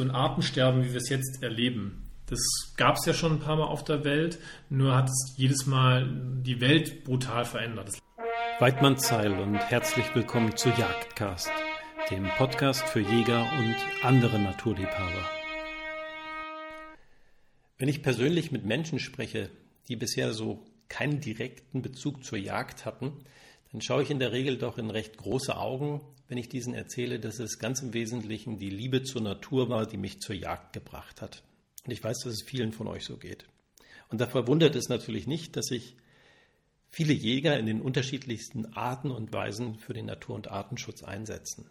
so ein Artensterben, wie wir es jetzt erleben. Das gab es ja schon ein paar Mal auf der Welt, nur hat es jedes Mal die Welt brutal verändert. Weidmann Zeil und herzlich willkommen zu Jagdcast, dem Podcast für Jäger und andere Naturliebhaber. Wenn ich persönlich mit Menschen spreche, die bisher so keinen direkten Bezug zur Jagd hatten, dann schaue ich in der Regel doch in recht große Augen, wenn ich diesen erzähle, dass es ganz im Wesentlichen die Liebe zur Natur war, die mich zur Jagd gebracht hat. Und ich weiß, dass es vielen von euch so geht. Und da verwundert es natürlich nicht, dass sich viele Jäger in den unterschiedlichsten Arten und Weisen für den Natur- und Artenschutz einsetzen.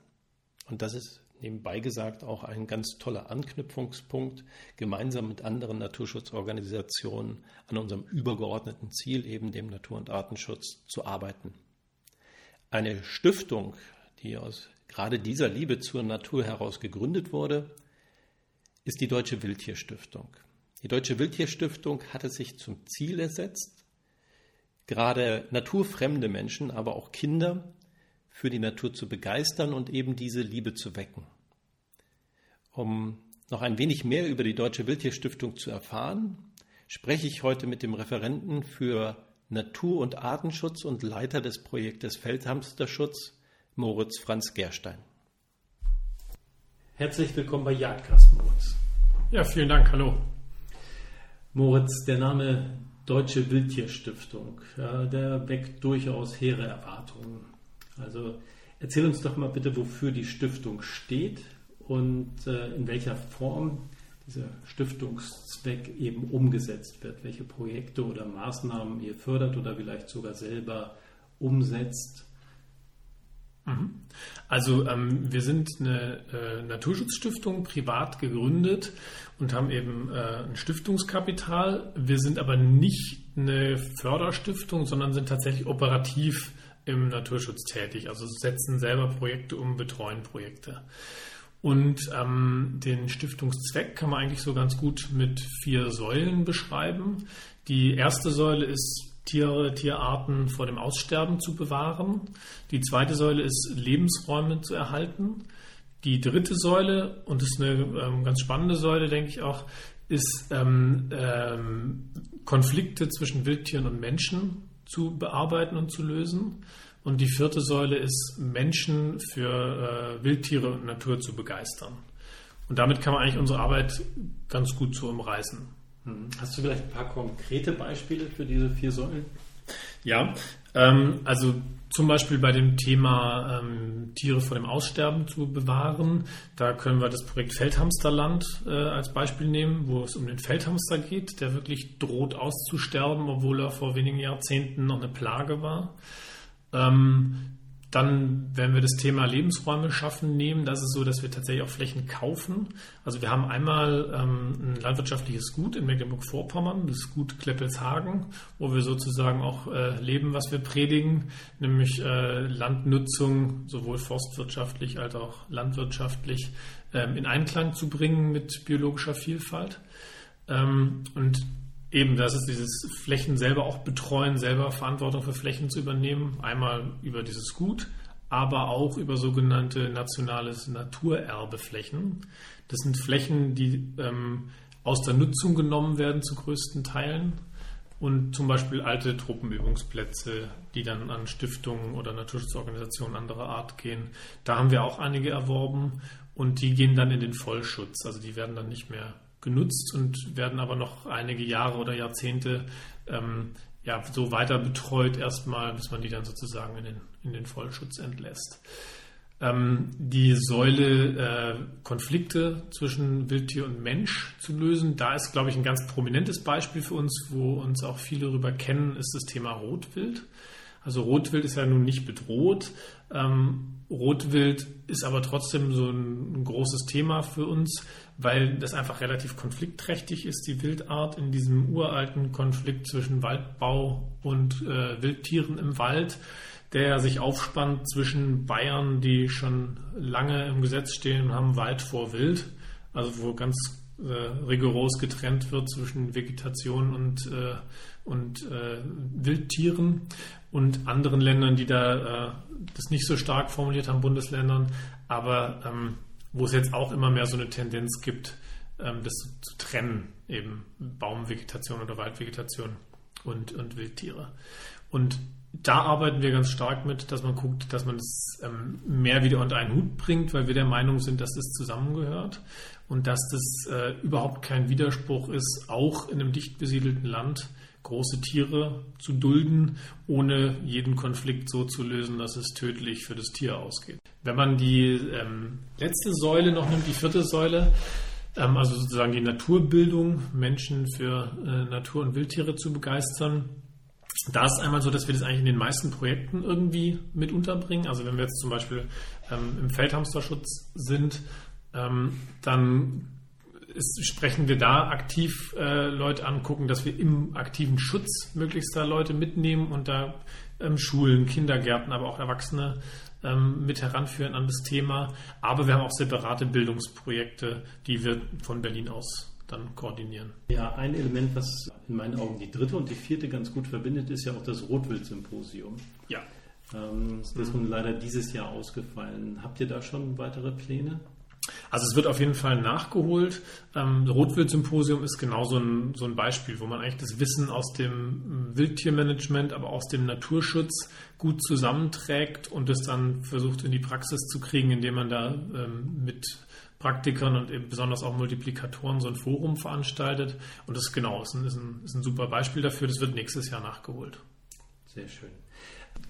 Und das ist nebenbei gesagt auch ein ganz toller Anknüpfungspunkt, gemeinsam mit anderen Naturschutzorganisationen an unserem übergeordneten Ziel, eben dem Natur- und Artenschutz, zu arbeiten. Eine Stiftung, die aus gerade dieser Liebe zur Natur heraus gegründet wurde, ist die Deutsche Wildtierstiftung. Die Deutsche Wildtierstiftung hatte sich zum Ziel ersetzt, gerade naturfremde Menschen, aber auch Kinder für die Natur zu begeistern und eben diese Liebe zu wecken. Um noch ein wenig mehr über die Deutsche Wildtierstiftung zu erfahren, spreche ich heute mit dem Referenten für Natur- und Artenschutz und Leiter des Projektes Feldhamsterschutz, Moritz Franz Gerstein. Herzlich willkommen bei Jagdcast, Moritz. Ja, vielen Dank. Hallo. Moritz, der Name Deutsche Wildtierstiftung, der weckt durchaus hehre Erwartungen. Also erzähl uns doch mal bitte, wofür die Stiftung steht und äh, in welcher Form dieser Stiftungszweck eben umgesetzt wird, welche Projekte oder Maßnahmen ihr fördert oder vielleicht sogar selber umsetzt. Mhm. Also ähm, wir sind eine äh, Naturschutzstiftung, privat gegründet und haben eben äh, ein Stiftungskapital. Wir sind aber nicht eine Förderstiftung, sondern sind tatsächlich operativ im Naturschutz tätig. Also setzen selber Projekte um, betreuen Projekte. Und ähm, den Stiftungszweck kann man eigentlich so ganz gut mit vier Säulen beschreiben. Die erste Säule ist Tiere, Tierarten vor dem Aussterben zu bewahren. Die zweite Säule ist Lebensräume zu erhalten. Die dritte Säule, und das ist eine ähm, ganz spannende Säule, denke ich auch, ist ähm, ähm, Konflikte zwischen Wildtieren und Menschen zu bearbeiten und zu lösen. Und die vierte Säule ist, Menschen für äh, Wildtiere und Natur zu begeistern. Und damit kann man eigentlich unsere Arbeit ganz gut so umreißen. Hm. Hast du vielleicht ein paar konkrete Beispiele für diese vier Säulen? Ja, ähm, also zum Beispiel bei dem Thema ähm, Tiere vor dem Aussterben zu bewahren. Da können wir das Projekt Feldhamsterland äh, als Beispiel nehmen, wo es um den Feldhamster geht, der wirklich droht auszusterben, obwohl er vor wenigen Jahrzehnten noch eine Plage war. Ähm, dann, wenn wir das Thema Lebensräume schaffen nehmen, das ist so, dass wir tatsächlich auch Flächen kaufen. Also wir haben einmal ähm, ein landwirtschaftliches Gut in Mecklenburg-Vorpommern, das Gut Kleppelshagen, wo wir sozusagen auch äh, leben, was wir predigen, nämlich äh, Landnutzung sowohl forstwirtschaftlich als auch landwirtschaftlich ähm, in Einklang zu bringen mit biologischer Vielfalt. Ähm, und Eben, das ist dieses Flächen selber auch betreuen, selber Verantwortung für Flächen zu übernehmen. Einmal über dieses Gut, aber auch über sogenannte nationales Naturerbeflächen. Das sind Flächen, die ähm, aus der Nutzung genommen werden zu größten Teilen und zum Beispiel alte Truppenübungsplätze, die dann an Stiftungen oder Naturschutzorganisationen anderer Art gehen. Da haben wir auch einige erworben und die gehen dann in den Vollschutz. Also die werden dann nicht mehr genutzt und werden aber noch einige Jahre oder Jahrzehnte ähm, ja, so weiter betreut, erstmal, bis man die dann sozusagen in den, in den Vollschutz entlässt. Ähm, die Säule äh, Konflikte zwischen Wildtier und Mensch zu lösen, da ist, glaube ich, ein ganz prominentes Beispiel für uns, wo uns auch viele darüber kennen, ist das Thema Rotwild. Also Rotwild ist ja nun nicht bedroht. Ähm, Rotwild ist aber trotzdem so ein, großes Thema für uns, weil das einfach relativ konfliktträchtig ist, die Wildart in diesem uralten Konflikt zwischen Waldbau und äh, Wildtieren im Wald, der sich aufspannt zwischen Bayern, die schon lange im Gesetz stehen und haben Wald vor Wild, also wo ganz äh, rigoros getrennt wird zwischen Vegetation und, äh, und äh, Wildtieren und anderen Ländern, die da äh, das nicht so stark formuliert haben, Bundesländern. Aber ähm, wo es jetzt auch immer mehr so eine Tendenz gibt, ähm, das zu trennen, eben Baumvegetation oder Waldvegetation und, und Wildtiere. Und da arbeiten wir ganz stark mit, dass man guckt, dass man das ähm, mehr wieder unter einen Hut bringt, weil wir der Meinung sind, dass das zusammengehört und dass das äh, überhaupt kein Widerspruch ist, auch in einem dicht besiedelten Land große Tiere zu dulden, ohne jeden Konflikt so zu lösen, dass es tödlich für das Tier ausgeht. Wenn man die ähm, letzte Säule noch nimmt, die vierte Säule, ähm, also sozusagen die Naturbildung, Menschen für äh, Natur- und Wildtiere zu begeistern, da ist einmal so, dass wir das eigentlich in den meisten Projekten irgendwie mit unterbringen. Also wenn wir jetzt zum Beispiel ähm, im Feldhamsterschutz sind, ähm, dann ist, sprechen wir da aktiv äh, Leute an, gucken, dass wir im aktiven Schutz möglichst da Leute mitnehmen und da ähm, Schulen, Kindergärten, aber auch Erwachsene ähm, mit heranführen an das Thema. Aber wir haben auch separate Bildungsprojekte, die wir von Berlin aus dann koordinieren. Ja, ein Element, was in meinen Augen die dritte und die vierte ganz gut verbindet, ist ja auch das Rotwild-Symposium. Ja. Ähm, das ist nun leider dieses Jahr ausgefallen. Habt ihr da schon weitere Pläne? Also es wird auf jeden Fall nachgeholt. Ähm, Rotwild-Symposium ist genau so ein, so ein Beispiel, wo man eigentlich das Wissen aus dem Wildtiermanagement, aber aus dem Naturschutz gut zusammenträgt und es dann versucht in die Praxis zu kriegen, indem man da ähm, mit Praktikern und eben besonders auch Multiplikatoren so ein Forum veranstaltet. Und das genau ist ein, ist ein, ist ein super Beispiel dafür. Das wird nächstes Jahr nachgeholt. Sehr schön.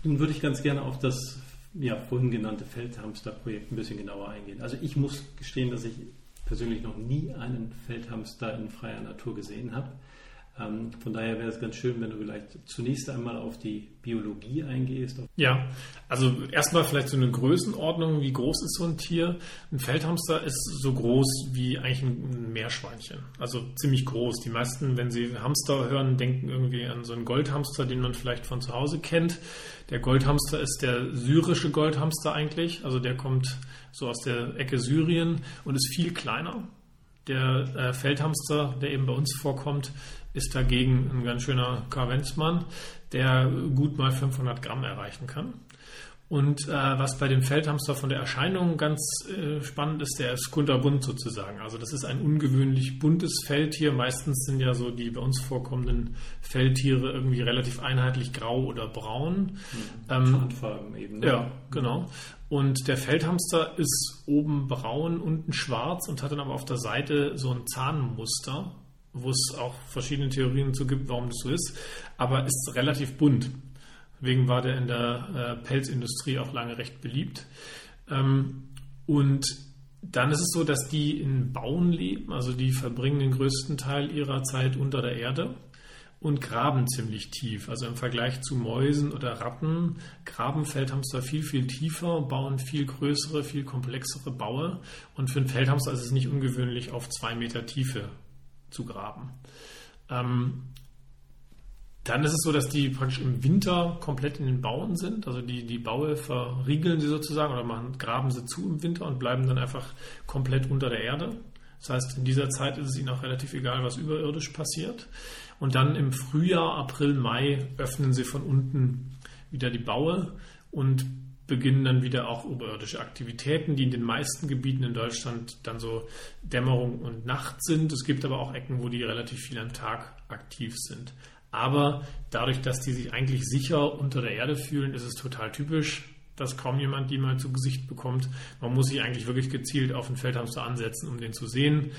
Nun würde ich ganz gerne auf das ja, vorhin genannte Feldhamster-Projekt ein bisschen genauer eingehen. Also ich muss gestehen, dass ich persönlich noch nie einen Feldhamster in freier Natur gesehen habe. Ähm, von daher wäre es ganz schön, wenn du vielleicht zunächst einmal auf die Biologie eingehst. Ja, also erstmal vielleicht so eine Größenordnung. Wie groß ist so ein Tier? Ein Feldhamster ist so groß wie eigentlich ein Meerschweinchen. Also ziemlich groß. Die meisten, wenn sie Hamster hören, denken irgendwie an so einen Goldhamster, den man vielleicht von zu Hause kennt. Der Goldhamster ist der syrische Goldhamster eigentlich. Also der kommt so aus der Ecke Syrien und ist viel kleiner. Der äh, Feldhamster, der eben bei uns vorkommt, ist dagegen ein ganz schöner Kavenzmann, der gut mal 500 Gramm erreichen kann. Und äh, was bei dem Feldhamster von der Erscheinung ganz äh, spannend ist, der ist kunterbunt sozusagen. Also das ist ein ungewöhnlich buntes Feldtier. Meistens sind ja so die bei uns vorkommenden Feldtiere irgendwie relativ einheitlich grau oder braun. Mhm. Ähm, eben. Ne? Ja, genau. Und der Feldhamster ist oben braun, unten schwarz und hat dann aber auf der Seite so ein Zahnmuster wo es auch verschiedene Theorien zu gibt, warum das so ist, aber ist relativ bunt. Deswegen war der in der äh, Pelzindustrie auch lange recht beliebt. Ähm, und dann ist es so, dass die in Bauen leben, also die verbringen den größten Teil ihrer Zeit unter der Erde und graben ziemlich tief. Also im Vergleich zu Mäusen oder Ratten graben Feldhamster viel, viel tiefer, bauen viel größere, viel komplexere Baue. Und für einen Feldhamster ist es nicht ungewöhnlich, auf zwei Meter Tiefe zu graben. Ähm, dann ist es so, dass die praktisch im Winter komplett in den Bauen sind. Also die, die Baue verriegeln sie sozusagen oder machen, graben sie zu im Winter und bleiben dann einfach komplett unter der Erde. Das heißt, in dieser Zeit ist es ihnen auch relativ egal, was überirdisch passiert. Und dann im Frühjahr, April, Mai öffnen sie von unten wieder die Baue und beginnen dann wieder auch oberirdische Aktivitäten, die in den meisten Gebieten in Deutschland dann so Dämmerung und Nacht sind. Es gibt aber auch Ecken, wo die relativ viel am Tag aktiv sind. Aber dadurch, dass die sich eigentlich sicher unter der Erde fühlen, ist es total typisch, dass kaum jemand die mal zu Gesicht bekommt. Man muss sich eigentlich wirklich gezielt auf den Feldhamster ansetzen, um den zu sehen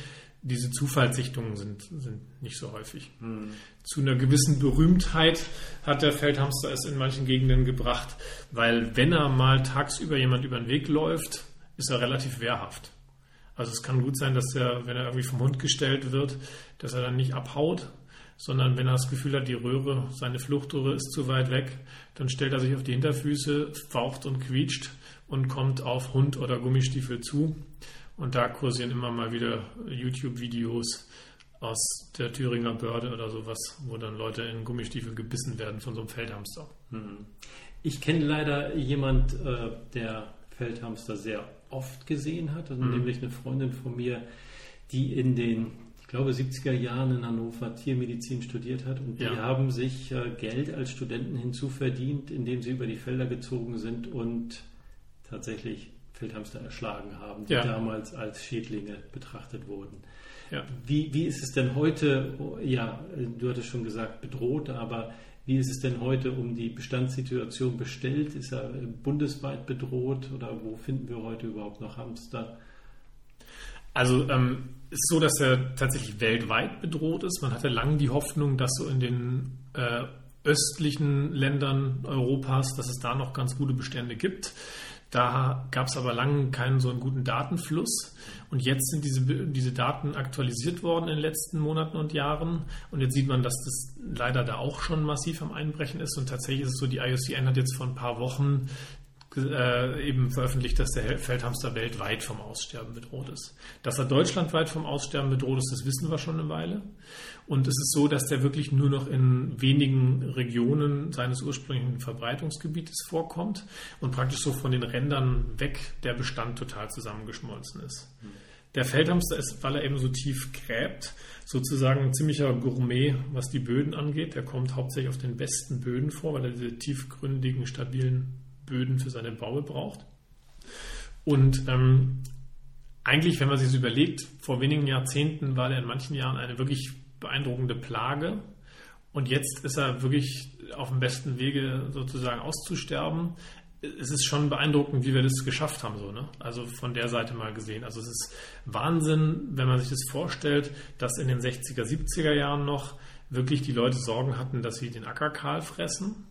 diese Zufallssichtungen sind, sind nicht so häufig. Mhm. Zu einer gewissen Berühmtheit hat der Feldhamster es in manchen Gegenden gebracht, weil wenn er mal tagsüber jemand über den Weg läuft, ist er relativ wehrhaft. Also es kann gut sein, dass er, wenn er irgendwie vom Hund gestellt wird, dass er dann nicht abhaut, sondern wenn er das Gefühl hat, die Röhre, seine Fluchtröhre ist zu weit weg, dann stellt er sich auf die Hinterfüße, faucht und quietscht und kommt auf Hund oder Gummistiefel zu. Und da kursieren immer mal wieder YouTube-Videos aus der Thüringer Börde oder sowas, wo dann Leute in Gummistiefel gebissen werden von so einem Feldhamster. Hm. Ich kenne leider jemand, äh, der Feldhamster sehr oft gesehen hat, also mhm. nämlich eine Freundin von mir, die in den, ich glaube, 70er Jahren in Hannover Tiermedizin studiert hat und ja. die haben sich äh, Geld als Studenten hinzuverdient, indem sie über die Felder gezogen sind und tatsächlich Feldhamster erschlagen haben, die ja. damals als Schädlinge betrachtet wurden. Ja. Wie, wie ist es denn heute, ja, du hattest schon gesagt, bedroht, aber wie ist es denn heute um die Bestandssituation bestellt? Ist er bundesweit bedroht oder wo finden wir heute überhaupt noch Hamster? Also ähm, ist so, dass er tatsächlich weltweit bedroht ist. Man hatte lange die Hoffnung, dass so in den äh, östlichen Ländern Europas, dass es da noch ganz gute Bestände gibt. Da gab es aber lange keinen so einen guten Datenfluss. Und jetzt sind diese, diese Daten aktualisiert worden in den letzten Monaten und Jahren. Und jetzt sieht man, dass das leider da auch schon massiv am Einbrechen ist. Und tatsächlich ist es so, die IUCN hat jetzt vor ein paar Wochen äh, eben veröffentlicht, dass der Feldhamster weltweit vom Aussterben bedroht ist. Dass er deutschlandweit vom Aussterben bedroht ist, das wissen wir schon eine Weile. Und es ist so, dass der wirklich nur noch in wenigen Regionen seines ursprünglichen Verbreitungsgebietes vorkommt und praktisch so von den Rändern weg der Bestand total zusammengeschmolzen ist. Der Feldhamster ist, weil er eben so tief gräbt, sozusagen ein ziemlicher Gourmet, was die Böden angeht. Der kommt hauptsächlich auf den besten Böden vor, weil er diese tiefgründigen, stabilen Böden für seine Baue braucht. Und ähm, eigentlich, wenn man sich das überlegt, vor wenigen Jahrzehnten war der in manchen Jahren eine wirklich beeindruckende Plage. Und jetzt ist er wirklich auf dem besten Wege sozusagen auszusterben. Es ist schon beeindruckend, wie wir das geschafft haben, so, ne? Also von der Seite mal gesehen. Also es ist Wahnsinn, wenn man sich das vorstellt, dass in den 60er, 70er Jahren noch wirklich die Leute Sorgen hatten, dass sie den Acker kahl fressen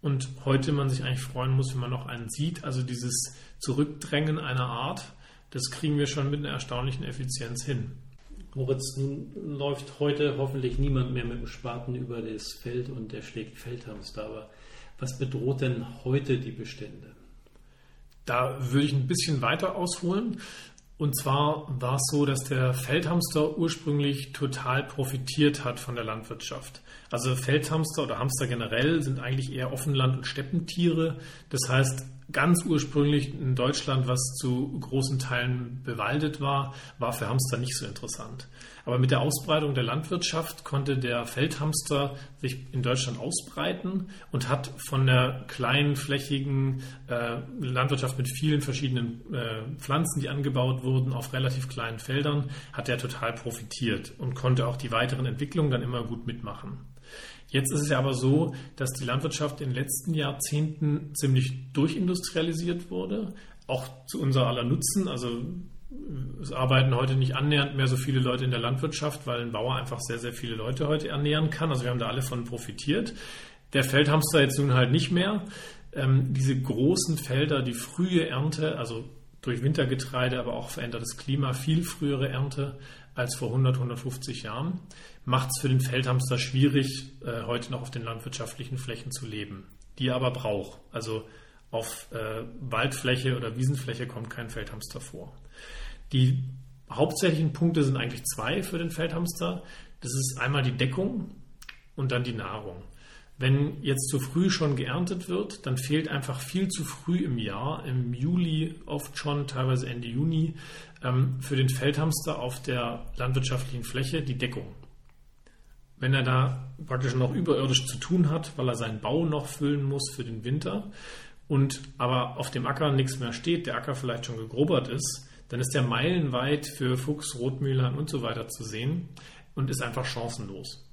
und heute man sich eigentlich freuen muss, wenn man noch einen sieht. Also dieses Zurückdrängen einer Art, das kriegen wir schon mit einer erstaunlichen Effizienz hin. Moritz, nun läuft heute hoffentlich niemand mehr mit dem Spaten über das Feld und der schlägt Feldhamster. Aber was bedroht denn heute die Bestände? Da würde ich ein bisschen weiter ausholen. Und zwar war es so, dass der Feldhamster ursprünglich total profitiert hat von der Landwirtschaft. Also Feldhamster oder Hamster generell sind eigentlich eher Offenland- und Steppentiere. Das heißt, ganz ursprünglich in Deutschland, was zu großen Teilen bewaldet war, war für Hamster nicht so interessant. Aber mit der Ausbreitung der Landwirtschaft konnte der Feldhamster sich in Deutschland ausbreiten und hat von der kleinflächigen äh, Landwirtschaft mit vielen verschiedenen äh, Pflanzen, die angebaut wurden, auf relativ kleinen Feldern, hat er total profitiert und konnte auch die weiteren Entwicklungen dann immer gut mitmachen. Jetzt ist es ja aber so, dass die Landwirtschaft in den letzten Jahrzehnten ziemlich durchindustrialisiert wurde, auch zu unser aller Nutzen. Also es arbeiten heute nicht annähernd mehr so viele Leute in der Landwirtschaft, weil ein Bauer einfach sehr, sehr viele Leute heute ernähren kann. Also wir haben da alle von profitiert. Der Feldhamster jetzt nun halt nicht mehr. Ähm, diese großen Felder, die frühe Ernte, also durch Wintergetreide, aber auch verändertes Klima, viel frühere Ernte als vor 100, 150 Jahren macht es für den Feldhamster schwierig, äh, heute noch auf den landwirtschaftlichen Flächen zu leben, die er aber braucht. Also auf äh, Waldfläche oder Wiesenfläche kommt kein Feldhamster vor. Die hauptsächlichen Punkte sind eigentlich zwei für den Feldhamster. Das ist einmal die Deckung und dann die Nahrung. Wenn jetzt zu früh schon geerntet wird, dann fehlt einfach viel zu früh im Jahr, im Juli oft schon, teilweise Ende Juni, ähm, für den Feldhamster auf der landwirtschaftlichen Fläche die Deckung wenn er da praktisch noch überirdisch zu tun hat, weil er seinen Bau noch füllen muss für den Winter und aber auf dem Acker nichts mehr steht, der Acker vielleicht schon gegrubbert ist, dann ist der meilenweit für Fuchs, Rotmühlern und so weiter zu sehen und ist einfach chancenlos.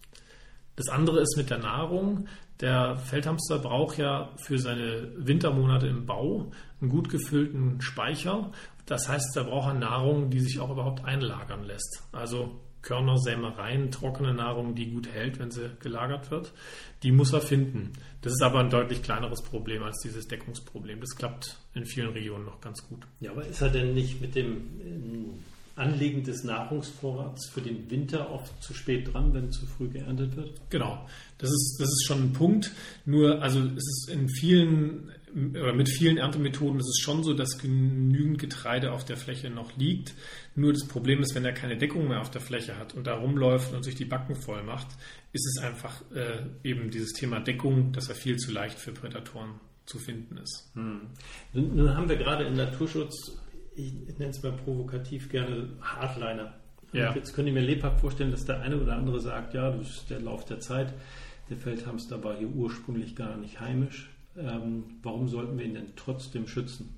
Das andere ist mit der Nahrung. Der Feldhamster braucht ja für seine Wintermonate im Bau einen gut gefüllten Speicher. Das heißt, er braucht Nahrung, die sich auch überhaupt einlagern lässt. Also Körner, Sämereien, trockene Nahrung, die gut hält, wenn sie gelagert wird. Die muss er finden. Das ist aber ein deutlich kleineres Problem als dieses Deckungsproblem. Das klappt in vielen Regionen noch ganz gut. Ja, aber ist er denn nicht mit dem ähm, Anlegen des Nahrungsvorrats für den Winter oft zu spät dran, wenn zu früh geerntet wird? Genau, das ist, das ist schon ein Punkt. Nur, also es ist in vielen oder mit vielen Erntemethoden ist es schon so, dass genügend Getreide auf der Fläche noch liegt. Nur das Problem ist, wenn er keine Deckung mehr auf der Fläche hat und da rumläuft und sich die Backen voll macht, ist es einfach äh, eben dieses Thema Deckung, dass er viel zu leicht für Prädatoren zu finden ist. Hm. Nun, nun, haben wir gerade im Naturschutz, ich nenne es mal provokativ gerne Hardliner. Ja. Jetzt könnte ich mir lebhaft vorstellen, dass der eine oder andere sagt, ja, das ist der Lauf der Zeit, der Feldhamster war hier ursprünglich gar nicht heimisch. Ähm, warum sollten wir ihn denn trotzdem schützen?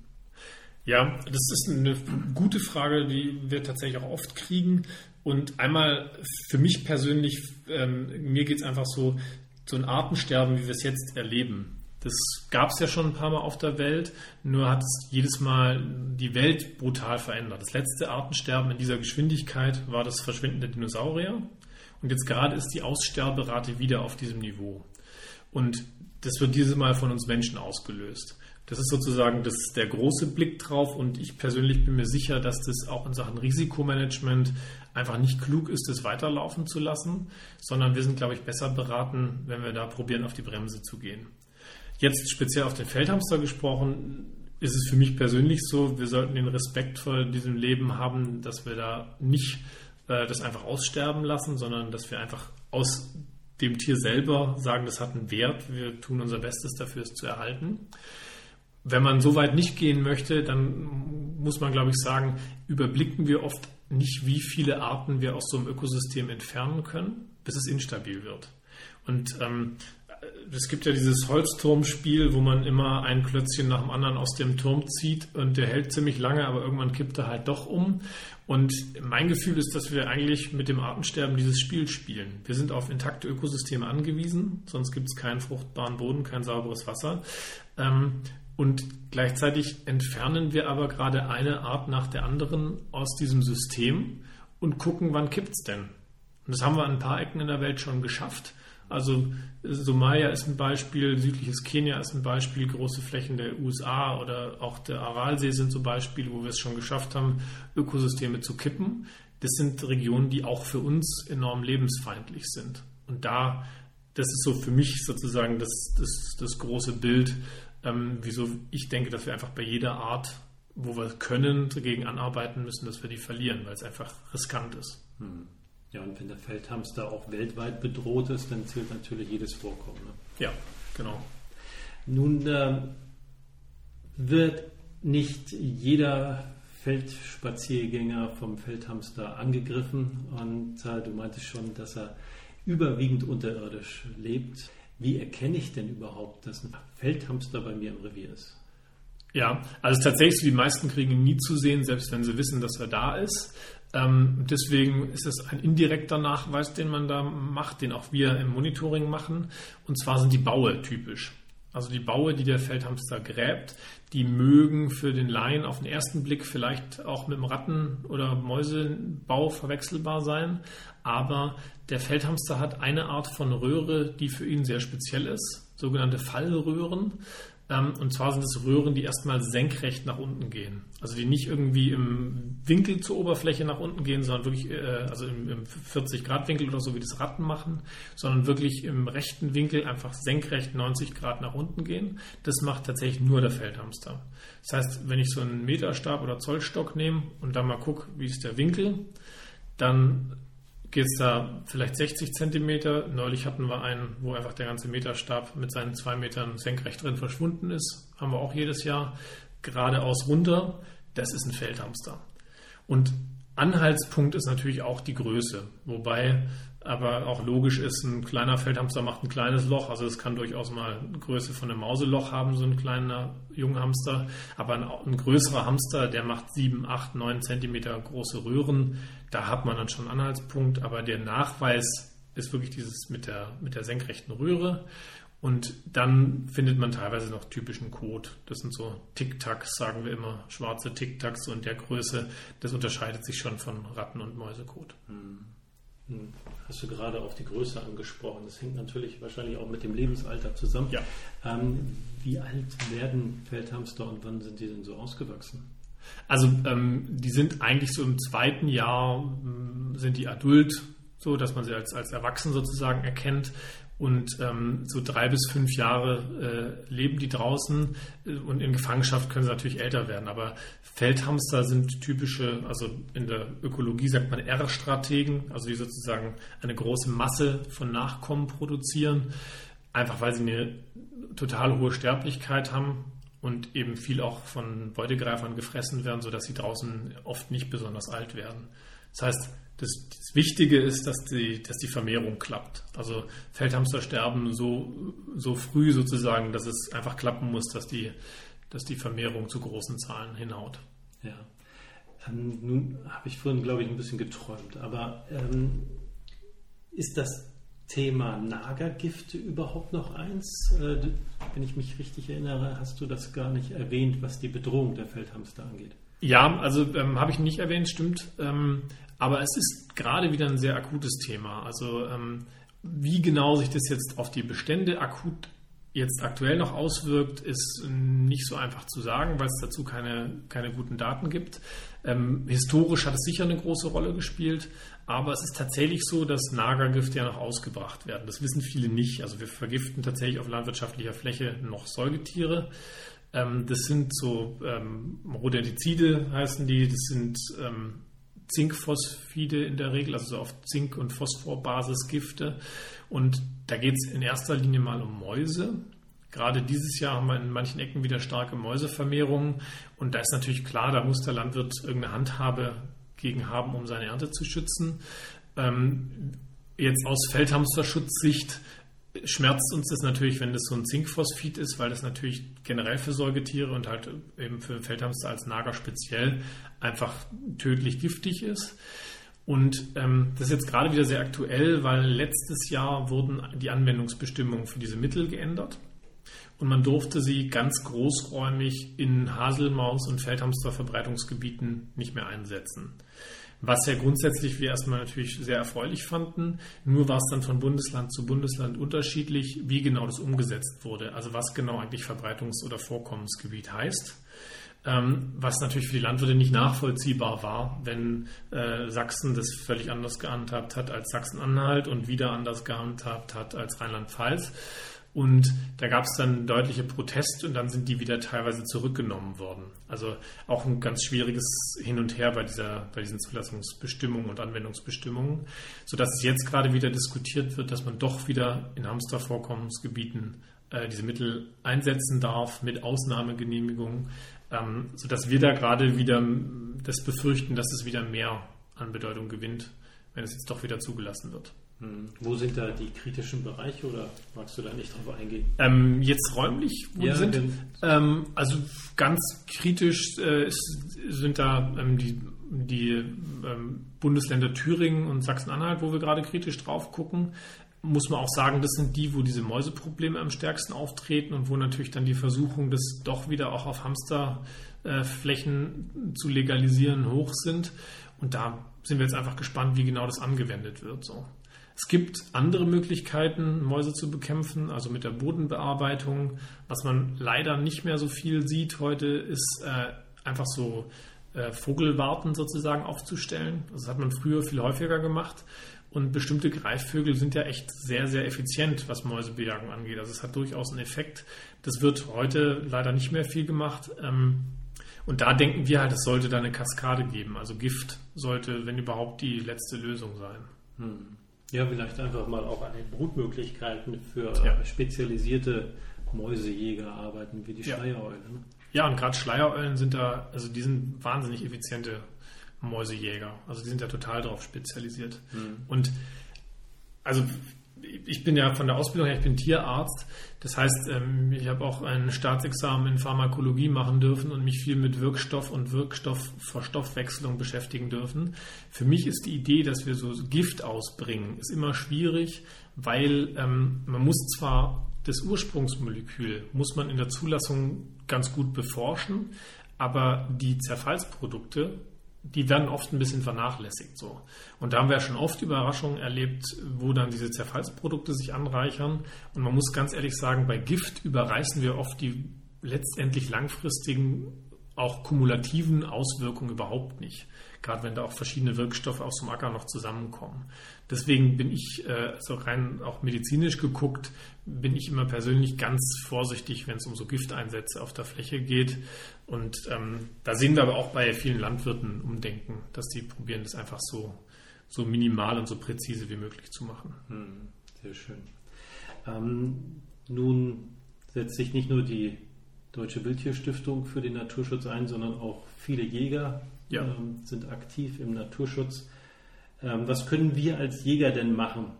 Ja, das ist eine gute Frage, die wir tatsächlich auch oft kriegen. Und einmal für mich persönlich, ähm, mir geht es einfach so, so ein Artensterben, wie wir es jetzt erleben. Das gab es ja schon ein paar Mal auf der Welt, nur hat es jedes Mal die Welt brutal verändert. Das letzte Artensterben in dieser Geschwindigkeit war das Verschwinden der Dinosaurier. Und jetzt gerade ist die Aussterberate wieder auf diesem Niveau. Und das wird dieses Mal von uns Menschen ausgelöst. Das ist sozusagen das, der große Blick drauf und ich persönlich bin mir sicher, dass das auch in Sachen Risikomanagement einfach nicht klug ist, das weiterlaufen zu lassen, sondern wir sind, glaube ich, besser beraten, wenn wir da probieren, auf die Bremse zu gehen. Jetzt speziell auf den Feldhamster gesprochen, ist es für mich persönlich so, wir sollten den Respekt vor diesem Leben haben, dass wir da nicht äh, das einfach aussterben lassen, sondern dass wir einfach aus dem Tier selber sagen, das hat einen Wert, wir tun unser Bestes dafür, es zu erhalten. Wenn man so weit nicht gehen möchte, dann muss man, glaube ich, sagen, überblicken wir oft nicht, wie viele Arten wir aus so einem Ökosystem entfernen können, bis es instabil wird. Und ähm, es gibt ja dieses Holzturmspiel, wo man immer ein Klötzchen nach dem anderen aus dem Turm zieht und der hält ziemlich lange, aber irgendwann kippt er halt doch um. Und mein Gefühl ist, dass wir eigentlich mit dem Artensterben dieses Spiel spielen. Wir sind auf intakte Ökosysteme angewiesen, sonst gibt es keinen fruchtbaren Boden, kein sauberes Wasser. Ähm, und gleichzeitig entfernen wir aber gerade eine Art nach der anderen aus diesem System und gucken, wann kippt es denn. Und das haben wir an ein paar Ecken in der Welt schon geschafft. Also Somalia ist ein Beispiel, südliches Kenia ist ein Beispiel, große Flächen der USA oder auch der Aralsee sind so Beispiele, wo wir es schon geschafft haben, Ökosysteme zu kippen. Das sind Regionen, die auch für uns enorm lebensfeindlich sind. Und da, das ist so für mich sozusagen das, das, das große Bild, ähm, wieso ich denke, dass wir einfach bei jeder Art, wo wir können, dagegen anarbeiten müssen, dass wir die verlieren, weil es einfach riskant ist. Hm. Ja, und wenn der Feldhamster auch weltweit bedroht ist, dann zählt natürlich jedes Vorkommen. Ne? Ja, genau. Nun äh, wird nicht jeder Feldspaziergänger vom Feldhamster angegriffen und äh, du meintest schon, dass er überwiegend unterirdisch lebt. Wie erkenne ich denn überhaupt, dass ein Feldhamster bei mir im Revier ist? Ja, also tatsächlich, die meisten kriegen ihn nie zu sehen, selbst wenn sie wissen, dass er da ist. Ähm, deswegen ist es ein indirekter Nachweis, den man da macht, den auch wir im Monitoring machen. Und zwar sind die Baue typisch. Also die Baue, die der Feldhamster gräbt, die mögen für den Laien auf den ersten Blick vielleicht auch mit dem Ratten- oder Mäusebau verwechselbar sein. Aber der Feldhamster hat eine Art von Röhre, die für ihn sehr speziell ist, sogenannte Fallröhren. Ähm, und zwar sind es Röhren, die erstmal senkrecht nach unten gehen. Also die nicht irgendwie im Winkel zur Oberfläche nach unten gehen, sondern wirklich, äh, also im, im 40-Grad-Winkel oder so, wie das Ratten machen, sondern wirklich im rechten Winkel einfach senkrecht 90 Grad nach unten gehen. Das macht tatsächlich nur der Feldhamster. Das heißt, wenn ich so einen Meterstab oder Zollstock nehme und dann mal gucke, wie ist der Winkel, dann geht es da vielleicht 60 Zentimeter. Neulich hatten wir einen, wo einfach der ganze Meterstab mit seinen zwei Metern senkrecht drin verschwunden ist. Haben wir auch jedes Jahr. Geradeaus runter, das ist ein Feldhamster. Und Anhaltspunkt ist natürlich auch die Größe. Wobei aber auch logisch ist, ein kleiner Feldhamster macht ein kleines Loch. Also es kann durchaus mal Größe von einem Mauseloch haben, so ein kleiner Junghamster. Aber ein, ein größerer Hamster, der macht sieben, acht, neun Zentimeter große Röhren. Da hat man dann schon einen Anhaltspunkt. Aber der Nachweis ist wirklich dieses mit der, mit der senkrechten Röhre. Und dann findet man teilweise noch typischen Code. Das sind so Tic-Tacs, sagen wir immer, schwarze Tic-Tacs in der Größe. Das unterscheidet sich schon von Ratten- und Mäusecode. Hm. Hm. Hast du gerade auf die Größe angesprochen. Das hängt natürlich wahrscheinlich auch mit dem Lebensalter zusammen. Ja. Ähm, wie alt werden Feldhamster und wann sind die denn so ausgewachsen? Also ähm, die sind eigentlich so im zweiten Jahr ähm, sind die adult, so dass man sie als, als Erwachsen sozusagen erkennt. Und ähm, so drei bis fünf Jahre äh, leben die draußen äh, und in Gefangenschaft können sie natürlich älter werden. Aber Feldhamster sind typische, also in der Ökologie sagt man R-Strategen, also die sozusagen eine große Masse von Nachkommen produzieren, einfach weil sie eine total hohe Sterblichkeit haben und eben viel auch von Beutegreifern gefressen werden, sodass sie draußen oft nicht besonders alt werden. Das heißt, das, das, Wichtige ist, dass die, dass die Vermehrung klappt. Also Feldhamster sterben so, so früh sozusagen, dass es einfach klappen muss, dass die, dass die Vermehrung zu großen Zahlen hinhaut. Ja. Ähm, nun habe ich vorhin, glaube ich, ein bisschen geträumt, aber ähm, ist das Thema Nagergifte überhaupt noch eins? Äh, wenn ich mich richtig erinnere, hast du das gar nicht erwähnt, was die Bedrohung der Feldhamster angeht. Ja, also ähm, habe ich nicht erwähnt, stimmt. Ähm, aber es ist gerade wieder ein sehr akutes Thema. Also ähm, wie genau sich das jetzt auf die Bestände akut jetzt aktuell noch auswirkt, ist nicht so einfach zu sagen, weil es dazu keine, keine guten Daten gibt. Ähm, historisch hat es sicher eine große Rolle gespielt, aber es ist tatsächlich so, dass Nagergifte ja noch ausgebracht werden. Das wissen viele nicht. Also wir vergiften tatsächlich auf landwirtschaftlicher Fläche noch Säugetiere. Ähm, das sind so ähm, Rodentizide heißen die, das sind ähm, Zinkphosphide in der Regel, also so auf Zink- und Phosphorbasis-Gifte. Und da geht es in erster Linie mal um Mäuse. Gerade dieses Jahr haben wir in manchen Ecken wieder starke Mäusevermehrungen. Und da ist natürlich klar, da muss der Landwirt irgendeine Handhabe gegen haben, um seine Ernte zu schützen. Ähm, jetzt aus Feldhamsterschutzsicht schmerzt uns das natürlich, wenn das so ein Zinkphosphid ist, weil das natürlich generell für Säugetiere und halt eben für Feldhamster als Nager speziell einfach tödlich giftig ist. Und ähm, das ist jetzt gerade wieder sehr aktuell, weil letztes Jahr wurden die Anwendungsbestimmungen für diese Mittel geändert. Und man durfte sie ganz großräumig in Haselmaus- und Feldhamsterverbreitungsgebieten nicht mehr einsetzen. Was ja grundsätzlich wir erstmal natürlich sehr erfreulich fanden. Nur war es dann von Bundesland zu Bundesland unterschiedlich, wie genau das umgesetzt wurde. Also was genau eigentlich Verbreitungs- oder Vorkommensgebiet heißt. Ähm, was natürlich für die Landwirte nicht nachvollziehbar war, wenn äh, Sachsen das völlig anders gehandhabt hat als Sachsen-Anhalt und wieder anders gehandhabt hat als Rheinland-Pfalz. Und da gab es dann deutliche Proteste und dann sind die wieder teilweise zurückgenommen worden. Also auch ein ganz schwieriges Hin und Her bei, dieser, bei diesen Zulassungsbestimmungen und Anwendungsbestimmungen, sodass es jetzt gerade wieder diskutiert wird, dass man doch wieder in Hamstervorkommensgebieten äh, diese Mittel einsetzen darf mit Ausnahmegenehmigung, ähm, sodass wir da gerade wieder das befürchten, dass es wieder mehr an Bedeutung gewinnt, wenn es jetzt doch wieder zugelassen wird. Hm. Wo sind da die kritischen Bereiche oder magst du da nicht drauf eingehen? Ähm, jetzt räumlich, wo ja, die sind? Ähm, also ganz kritisch äh, sind da ähm, die, die ähm, Bundesländer Thüringen und Sachsen-Anhalt, wo wir gerade kritisch drauf gucken. Muss man auch sagen, das sind die, wo diese Mäuseprobleme am stärksten auftreten und wo natürlich dann die Versuchung, das doch wieder auch auf Hamsterflächen äh, zu legalisieren, hoch sind. Und da sind wir jetzt einfach gespannt, wie genau das angewendet wird. So. Es gibt andere Möglichkeiten, Mäuse zu bekämpfen, also mit der Bodenbearbeitung. Was man leider nicht mehr so viel sieht heute, ist äh, einfach so äh, Vogelwarten sozusagen aufzustellen. Das hat man früher viel häufiger gemacht. Und bestimmte Greifvögel sind ja echt sehr, sehr effizient, was Mäusebejagung angeht. Also es hat durchaus einen Effekt. Das wird heute leider nicht mehr viel gemacht. Ähm, und da denken wir halt, es sollte da eine Kaskade geben. Also Gift sollte, wenn überhaupt, die letzte Lösung sein. Hm. Ja, vielleicht einfach mal auch an den Brutmöglichkeiten für ja. spezialisierte Mäusejäger arbeiten, wie die ja. Schleiereulen. Ne? Ja, und gerade Schleiereulen sind da, also die sind wahnsinnig effiziente Mäusejäger. Also die sind ja total darauf spezialisiert. Mhm. Und also ich bin ja von der Ausbildung her, ich bin Tierarzt. Das heißt, ähm, ich habe auch ein Staatsexamen in Pharmakologie machen dürfen und mich viel mit Wirkstoff und Wirkstoffverstoffwechselung beschäftigen dürfen. Für mich ist die Idee, dass wir so Gift ausbringen, ist immer schwierig, weil ähm, man muss zwar das Ursprungsmolekül muss man in der Zulassung ganz gut beforschen, aber die Zerfallsprodukte die werden oft ein bisschen vernachlässigt. So. Und da haben wir ja schon oft Überraschungen erlebt, wo dann diese Zerfallsprodukte sich anreichern. Und man muss ganz ehrlich sagen, bei Gift überreißen wir oft die letztendlich langfristigen, auch kumulativen Auswirkungen überhaupt nicht gerade wenn da auch verschiedene Wirkstoffe aus dem Acker noch zusammenkommen. Deswegen bin ich, äh, so rein auch medizinisch geguckt, bin ich immer persönlich ganz vorsichtig, wenn es um so Gifteinsätze auf der Fläche geht. Und ähm, da sehen wir aber auch bei vielen Landwirten Umdenken, dass die probieren, das einfach so, so minimal und so präzise wie möglich zu machen. Hm, sehr schön. Ähm, nun setzt sich nicht nur die Deutsche Wildtierstiftung für den Naturschutz ein, sondern auch viele Jäger ja. ähm, sind aktiv im Naturschutz. Ähm, was können wir als Jäger denn machen,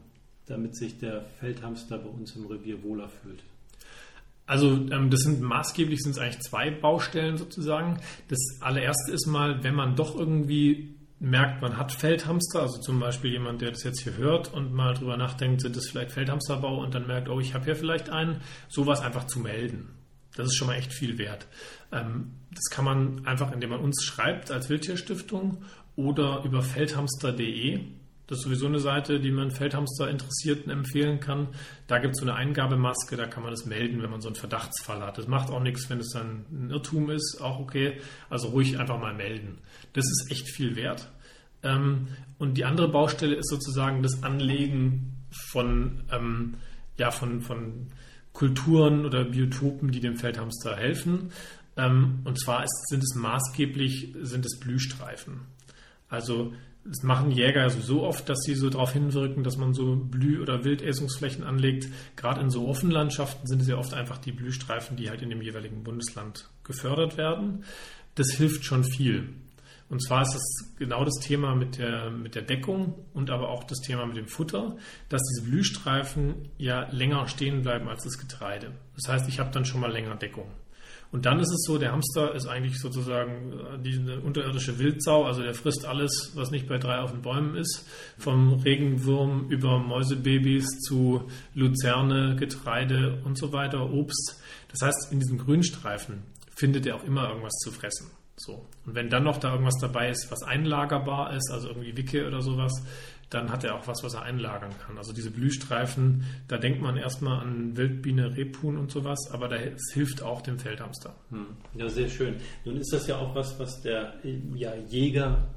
damit sich der Feldhamster bei uns im Revier wohler fühlt? Also ähm, das sind maßgeblich sind es eigentlich zwei Baustellen sozusagen. Das allererste ist mal, wenn man doch irgendwie merkt, man hat Feldhamster, also zum Beispiel jemand, der das jetzt hier hört und mal drüber nachdenkt, sind das vielleicht Feldhamsterbau und dann merkt, oh, ich habe hier vielleicht einen, sowas einfach zu melden. Das ist schon mal echt viel wert. Ähm, das kann man einfach, indem man uns schreibt als Wildtierstiftung oder über feldhamster.de. Das ist sowieso eine Seite, die man Feldhamster-Interessierten empfehlen kann. Da gibt es so eine Eingabemaske, da kann man das melden, wenn man so einen Verdachtsfall hat. Das macht auch nichts, wenn es dann ein Irrtum ist, auch okay. Also ruhig einfach mal melden. Das ist echt viel wert. Ähm, und die andere Baustelle ist sozusagen das Anlegen von, ähm, ja, von, von Kulturen oder Biotopen, die dem Feldhamster helfen. Ähm, und zwar ist, sind es maßgeblich sind es Blühstreifen. Also das machen Jäger so oft, dass sie so darauf hinwirken, dass man so Blüh- oder Wildessungsflächen anlegt. Gerade in so Offenlandschaften sind es ja oft einfach die Blühstreifen, die halt in dem jeweiligen Bundesland gefördert werden. Das hilft schon viel. Und zwar ist es genau das Thema mit der, mit der Deckung und aber auch das Thema mit dem Futter, dass diese Blühstreifen ja länger stehen bleiben als das Getreide. Das heißt, ich habe dann schon mal länger Deckung. Und dann ist es so, der Hamster ist eigentlich sozusagen äh, diese unterirdische Wildsau, also der frisst alles, was nicht bei drei auf den Bäumen ist, vom Regenwurm über Mäusebabys zu Luzerne, Getreide und so weiter, Obst. Das heißt, in diesen Grünstreifen findet er auch immer irgendwas zu fressen. So. Und wenn dann noch da irgendwas dabei ist, was einlagerbar ist, also irgendwie Wicke oder sowas, dann hat er auch was, was er einlagern kann. Also diese Blühstreifen, da denkt man erstmal an Wildbiene, Rebhuhn und sowas, aber das hilft auch dem Feldhamster. Hm. Ja, sehr schön. Nun ist das ja auch was, was der ja, Jäger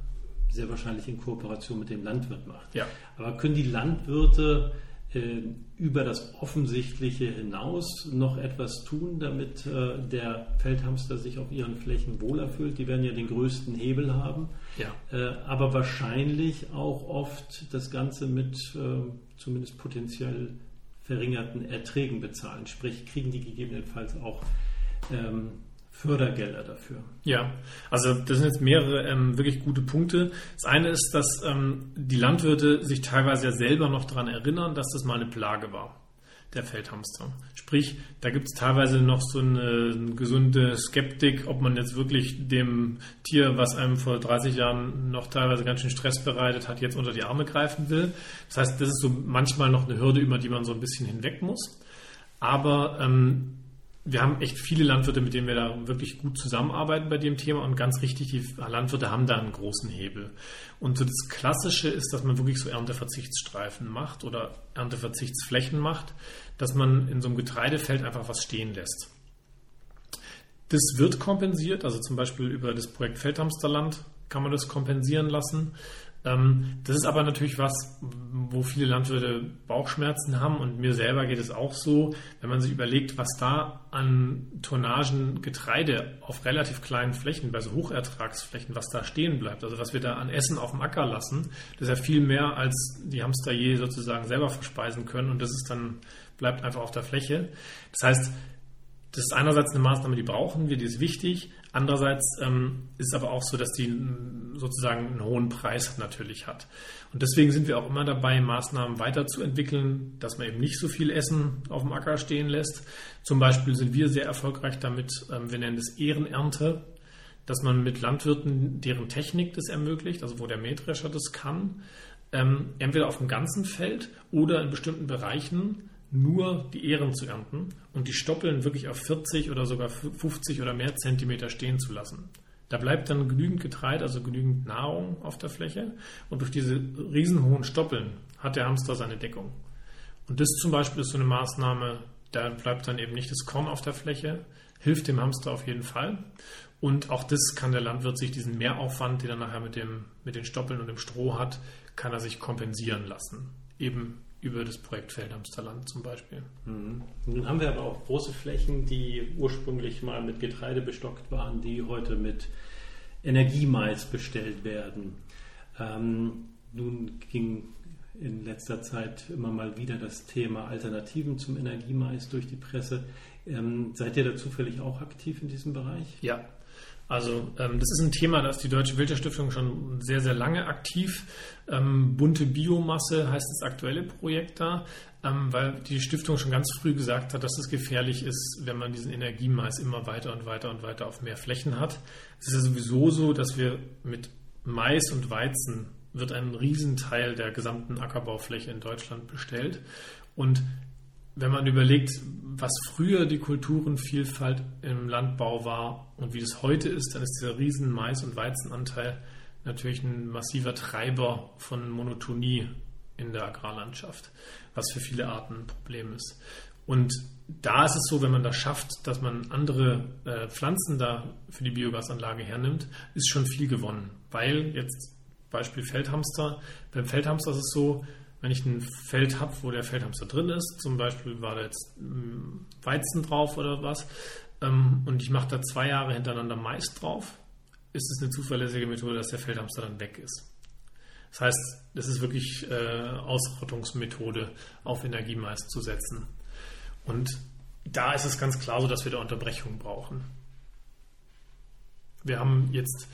sehr wahrscheinlich in Kooperation mit dem Landwirt macht. Ja. Aber können die Landwirte äh, über das Offensichtliche hinaus noch etwas tun, damit äh, der Feldhamster sich auf ihren Flächen wohler fühlt. Die werden ja den größten Hebel haben, ja. Äh, aber wahrscheinlich auch oft das Ganze mit zumindest potenziell verringerten Erträgen bezahlen. Sprich, kriegen die gegebenenfalls auch ähm, Fördergelder dafür. Ja, also das sind jetzt mehrere ähm, wirklich gute Punkte. Das eine ist, dass ähm, die Landwirte sich teilweise ja selber noch daran erinnern, dass das mal eine Plage war, der Feldhamster. Sprich, da gibt es teilweise noch so eine, eine, gesunde Skeptik, ob man jetzt wirklich dem Tier, was einem vor 30 Jahren noch teilweise ganz schön Stress bereitet hat, jetzt unter die Arme greifen will. Das heißt, das ist so manchmal noch eine Hürde, über die man so ein bisschen hinweg muss. Aber ähm, wir haben echt viele Landwirte, mit denen wir da wirklich gut zusammenarbeiten bei dem Thema und ganz richtig, die Landwirte haben da einen großen Hebel. Und so das Klassische ist, dass man wirklich so Ernteverzichtsstreifen macht oder Ernteverzichtsflächen macht, dass man in so einem Getreidefeld einfach was stehen lässt. Das wird kompensiert, also zum Beispiel über das Projekt Feldhamsterland kann man das kompensieren lassen. Ähm, das ist aber natürlich was, wo viele Landwirte Bauchschmerzen haben und mir selber geht es auch so, wenn man sich überlegt, was da an Tonnagen Getreide auf relativ kleinen Flächen, bei so Hochertragsflächen, was da stehen bleibt, also was wir da an Essen auf dem Acker lassen, das ist ja viel mehr, als die Hamster je sozusagen selber verspeisen können und das ist dann, bleibt einfach auf der Fläche. Das heißt, das ist einerseits eine Maßnahme, die brauchen wir, die ist wichtig. Andererseits ähm, ist es aber auch so, dass die sozusagen einen hohen Preis natürlich hat. Und deswegen sind wir auch immer dabei, Maßnahmen weiterzuentwickeln, dass man eben nicht so viel Essen auf dem Acker stehen lässt. Zum Beispiel sind wir sehr erfolgreich damit, ähm, wir nennen es Ehrenernte, dass man mit Landwirten, deren Technik das ermöglicht, also wo der Mähdrescher das kann, ähm, entweder auf dem ganzen Feld oder in bestimmten Bereichen nur die Ähren zu ernten und die Stoppeln wirklich auf 40 oder sogar 50 oder mehr Zentimeter stehen zu lassen. Da bleibt dann genügend Getreide, also genügend Nahrung auf der Fläche und durch diese riesenhohen Stoppeln hat der Hamster seine Deckung. Und das zum Beispiel ist so eine Maßnahme, da bleibt dann eben nicht das Korn auf der Fläche, hilft dem Hamster auf jeden Fall. Und auch das kann der Landwirt sich diesen Mehraufwand, den er nachher mit, dem, mit den Stoppeln und dem Stroh hat, kann er sich kompensieren lassen. Eben über das Projekt Feldhamsterland zum Beispiel. Mhm. Nun haben wir aber auch große Flächen, die ursprünglich mal mit Getreide bestockt waren, die heute mit Energiemais bestellt werden. Ähm, nun ging in letzter Zeit immer mal wieder das Thema Alternativen zum Energiemais durch die Presse. Ähm, seid ihr da zufällig auch aktiv in diesem Bereich? Ja, Also ähm, das ist ein Thema, da ist die Deutsche Wildtierstiftung schon sehr, sehr lange aktiv. Ähm, bunte Biomasse heißt das aktuelle Projekt da, ähm, weil die Stiftung schon ganz früh gesagt hat, dass es gefährlich ist, wenn man diesen Energiemais immer weiter und weiter und weiter auf mehr Flächen hat. Es ist ja sowieso so, dass wir mit Mais und Weizen wird ein Riesenteil der gesamten Ackerbaufläche in Deutschland bestellt. Und wenn man überlegt, was früher die Kulturenvielfalt im Landbau war und wie es heute ist, dann ist dieser riesen Mais- und Weizenanteil natürlich ein massiver Treiber von Monotonie in der Agrarlandschaft, was für viele Arten ein Problem ist. Und da ist es so, wenn man das schafft, dass man andere äh, Pflanzen da für die Biogasanlage hernimmt, ist schon viel gewonnen. Weil jetzt Beispiel Feldhamster, beim Feldhamster ist es so, wenn ich ein Feld habe, wo der Feldhamster drin ist, zum Beispiel war da jetzt hm, Weizen drauf oder was, ähm, und ich mache da zwei Jahre hintereinander Mais drauf, ist es eine zuverlässige Methode, dass der Feldhamster dann weg ist. Das heißt, das ist wirklich äh, Ausrottungsmethode, auf Energiemais zu setzen. Und da ist es ganz klar so, dass wir da Unterbrechungen brauchen. Wir haben jetzt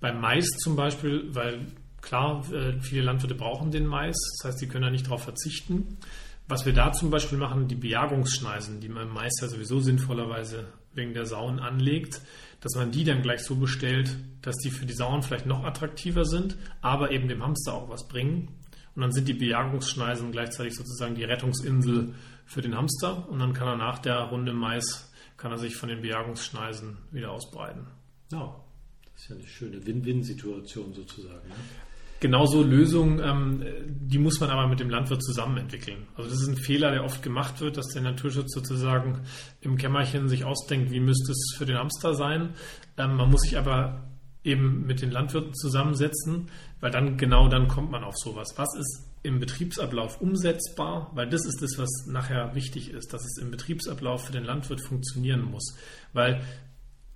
beim Mais zum Beispiel, weil Klar, äh, viele Landwirte brauchen den Mais, das heißt, sie können da nicht darauf verzichten. Was wir da zum Beispiel machen, die Bejagungsschneisen, die man im Mais ja sowieso sinnvollerweise wegen der Sauen anlegt, dass man die dann gleich so bestellt, dass die für die Sauen vielleicht noch attraktiver sind, aber eben dem Hamster auch was bringen. Und dann sind die Bejagungsschneisen gleichzeitig sozusagen die Rettungsinsel für den Hamster und dann kann er nach der Runde Mais, kann er sich von den Bejagungsschneisen wieder ausbreiten. Ja, das ist ja eine schöne Win-Win-Situation sozusagen. Ne? Genauso Lösungen, ähm, die muss man aber mit dem Landwirt zusammen entwickeln. Also das ist ein Fehler, der oft gemacht wird, dass der Naturschutz sozusagen im Kämmerchen sich ausdenkt, wie müsste es für den Hamster sein. Ähm, man muss sich aber eben mit den Landwirten zusammensetzen, weil dann genau dann kommt man auf sowas. Was ist im Betriebsablauf umsetzbar? Weil das ist das, was nachher wichtig ist, dass es im Betriebsablauf für den Landwirt funktionieren muss. Weil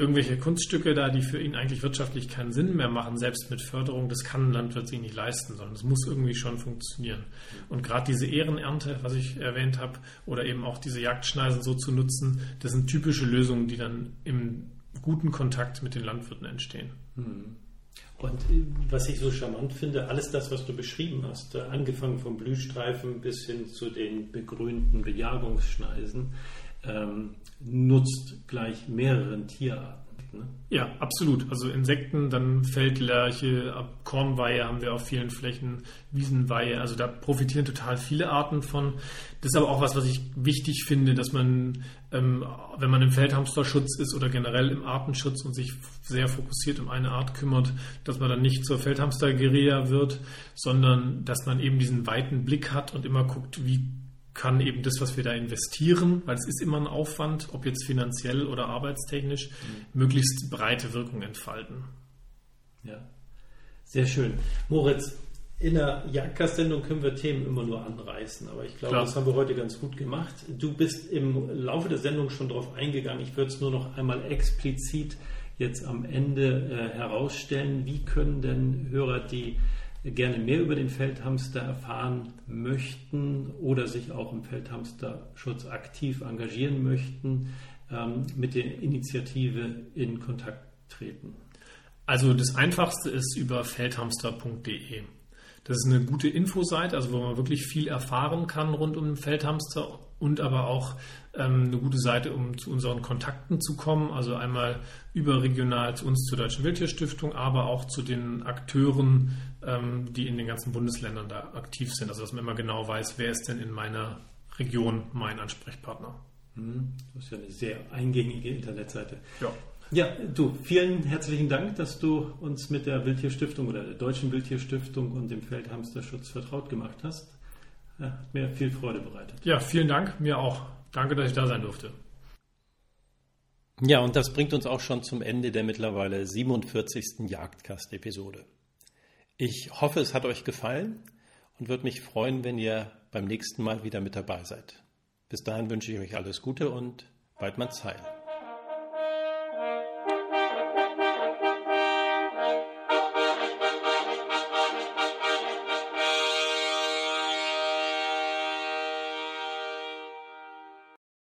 irgendwelche Kunststücke da, die für ihn eigentlich wirtschaftlich keinen Sinn mehr machen, selbst mit Förderung, das kann ein Landwirt sich nicht leisten, sondern es muss irgendwie schon funktionieren. Und gerade diese Ehrenernte, was ich erwähnt habe, oder eben auch diese Jagdschneisen so zu nutzen, das sind typische Lösungen, die dann im guten Kontakt mit den Landwirten entstehen. Hm. Und äh, was ich so charmant finde, alles das, was du beschrieben hast, äh, angefangen vom Blühstreifen bis hin zu den begrünten Bejagungsschneisen, ähm, nutzt gleich mehreren Tierarten. Ne? Ja, absolut. Also Insekten, dann Feldlerche, Kornweihe haben wir auf vielen Flächen, Wiesenweihe. Also da profitieren total viele Arten von. Das ist aber auch was, was ich wichtig finde, dass man, ähm, wenn man im Feldhamsterschutz ist oder generell im Artenschutz und sich sehr fokussiert um eine Art kümmert, dass man dann nicht zur Feldhamster-Guerilla wird, sondern dass man eben diesen weiten Blick hat und immer guckt, wie kann eben das, was wir da investieren, weil es ist immer ein Aufwand, ob jetzt finanziell oder arbeitstechnisch, mhm. möglichst breite Wirkung entfalten. Ja, sehr schön. Moritz, in der Jagdkast-Sendung können wir Themen immer nur anreißen, aber ich glaube, Klar. das haben wir heute ganz gut gemacht. Du bist im Laufe der Sendung schon darauf eingegangen. Ich würde es nur noch einmal explizit jetzt am Ende äh, herausstellen. Wie können denn Hörer, die gerne mehr über den Feldhamster erfahren möchten oder sich auch im Feldhamsterschutz aktiv engagieren möchten, ähm, mit der Initiative in Kontakt treten? Also das Einfachste ist über feldhamster.de. Das ist eine gute Infoseite, also wo man wirklich viel erfahren kann rund um den Feldhamster und aber auch ähm, eine gute Seite, um zu unseren Kontakten zu kommen. Also einmal überregional zu uns zur Deutschen Wildtierstiftung, aber auch zu den Akteuren, ähm, die in den ganzen Bundesländern da aktiv sind. Also dass man immer genau weiß, wer ist denn in meiner Region mein Ansprechpartner. Mhm. Das ist ja eine sehr eingängige Internetseite. Ja. Ja, du, vielen herzlichen Dank, dass du uns mit der Wildtierstiftung oder der Deutschen Wildtierstiftung und dem Feldhamsterschutz vertraut gemacht hast. Hat mir viel Freude bereitet. Ja, vielen Dank, mir auch. Danke, dass ich da sein durfte. Ja, und das bringt uns auch schon zum Ende der mittlerweile 47. Jagdcast-Episode. Ich hoffe, es hat euch gefallen und würde mich freuen, wenn ihr beim nächsten Mal wieder mit dabei seid. Bis dahin wünsche ich euch alles Gute und Weidmanns Heil.